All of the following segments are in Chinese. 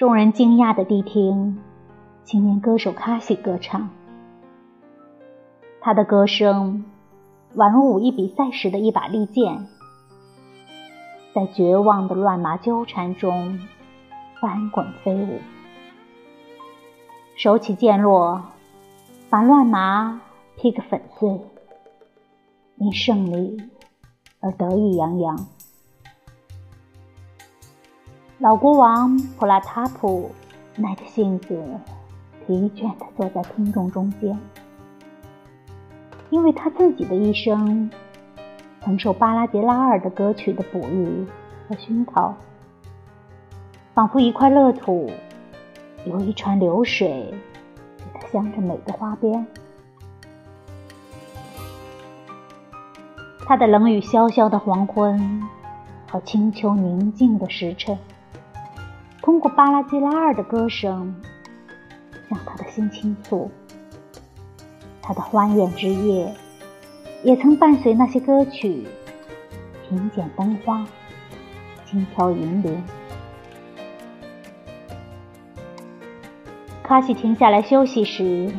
众人惊讶的谛听青年歌手卡西歌唱。他的歌声宛如武艺比赛时的一把利剑，在绝望的乱麻纠缠中翻滚飞舞。手起剑落，把乱麻劈个粉碎，因胜利而得意洋洋。老国王普拉塔普耐着性子，疲倦地坐在听众中间，因为他自己的一生曾受巴拉杰拉尔的歌曲的哺育和熏陶，仿佛一块乐土，有一川流水，给他镶着美的花边。他的冷雨潇潇的黄昏和清秋宁静的时辰。通过巴拉基拉尔的歌声，向他的心倾诉。他的欢宴之夜，也曾伴随那些歌曲，品剪灯花，轻飘银铃。卡西停下来休息时，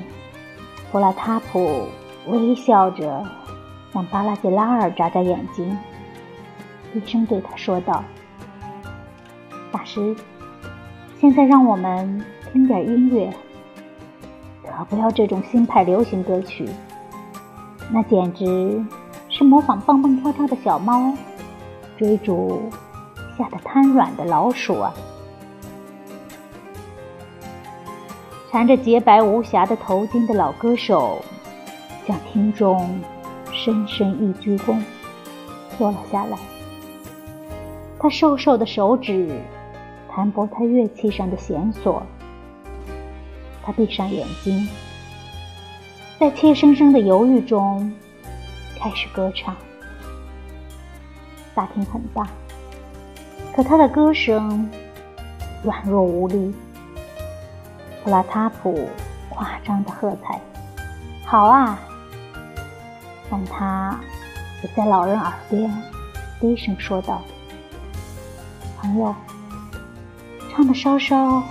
普拉塔普微笑着向巴拉吉拉尔眨眨眼睛，低声对他说道：“大师。”现在让我们听点音乐，可不要这种新派流行歌曲，那简直是模仿蹦蹦跳跳的小猫，追逐吓得瘫软的老鼠啊！缠着洁白无瑕的头巾的老歌手向听众深深一鞠躬，坐了下来。他瘦瘦的手指。弹拨他乐器上的弦索，他闭上眼睛，在怯生生的犹豫中开始歌唱。大厅很大，可他的歌声软弱无力。普拉塔普夸张的喝彩：“好啊！”但他也在老人耳边低声说道：“朋友。”唱的稍稍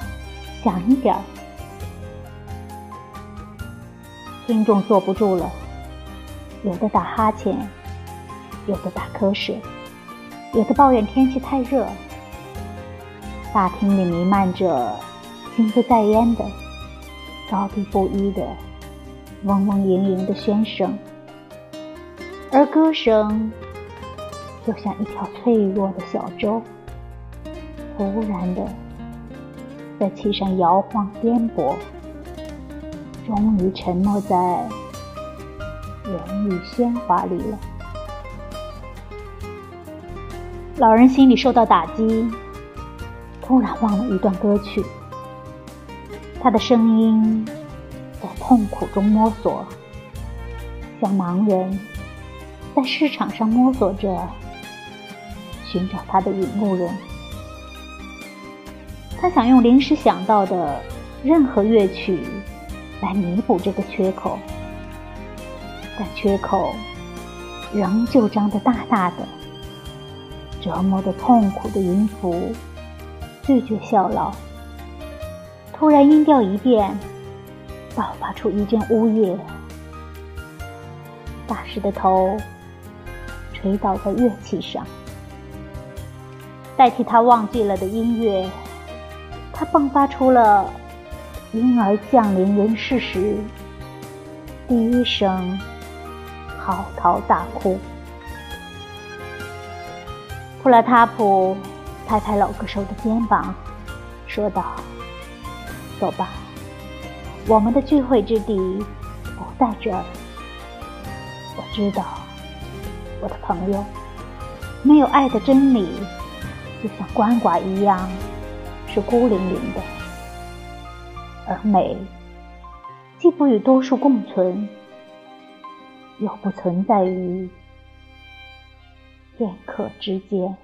响一点儿，听众坐不住了，有的打哈欠，有的打瞌睡，有的抱怨天气太热。大厅里弥漫着心不在焉的、高低不一的、嗡嗡盈盈的喧声，而歌声就像一条脆弱的小舟，忽然的。在其上摇晃颠簸，终于沉没在人语喧哗里了。老人心里受到打击，突然忘了一段歌曲。他的声音在痛苦中摸索，像盲人在市场上摸索着寻找他的引路人。他想用临时想到的任何乐曲来弥补这个缺口，但缺口仍旧张得大大的。折磨的痛苦的音符拒绝效劳，突然音调一变，爆发出一阵呜咽。大师的头垂倒在乐器上，代替他忘记了的音乐。他迸发出了婴儿降临人世时第一声嚎啕大哭。普拉塔普拍拍老歌手的肩膀，说道：“走吧，我们的聚会之地不在这儿。我知道，我的朋友，没有爱的真理，就像鳏寡一样。”是孤零零的，而美既不与多数共存，又不存在于片刻之间。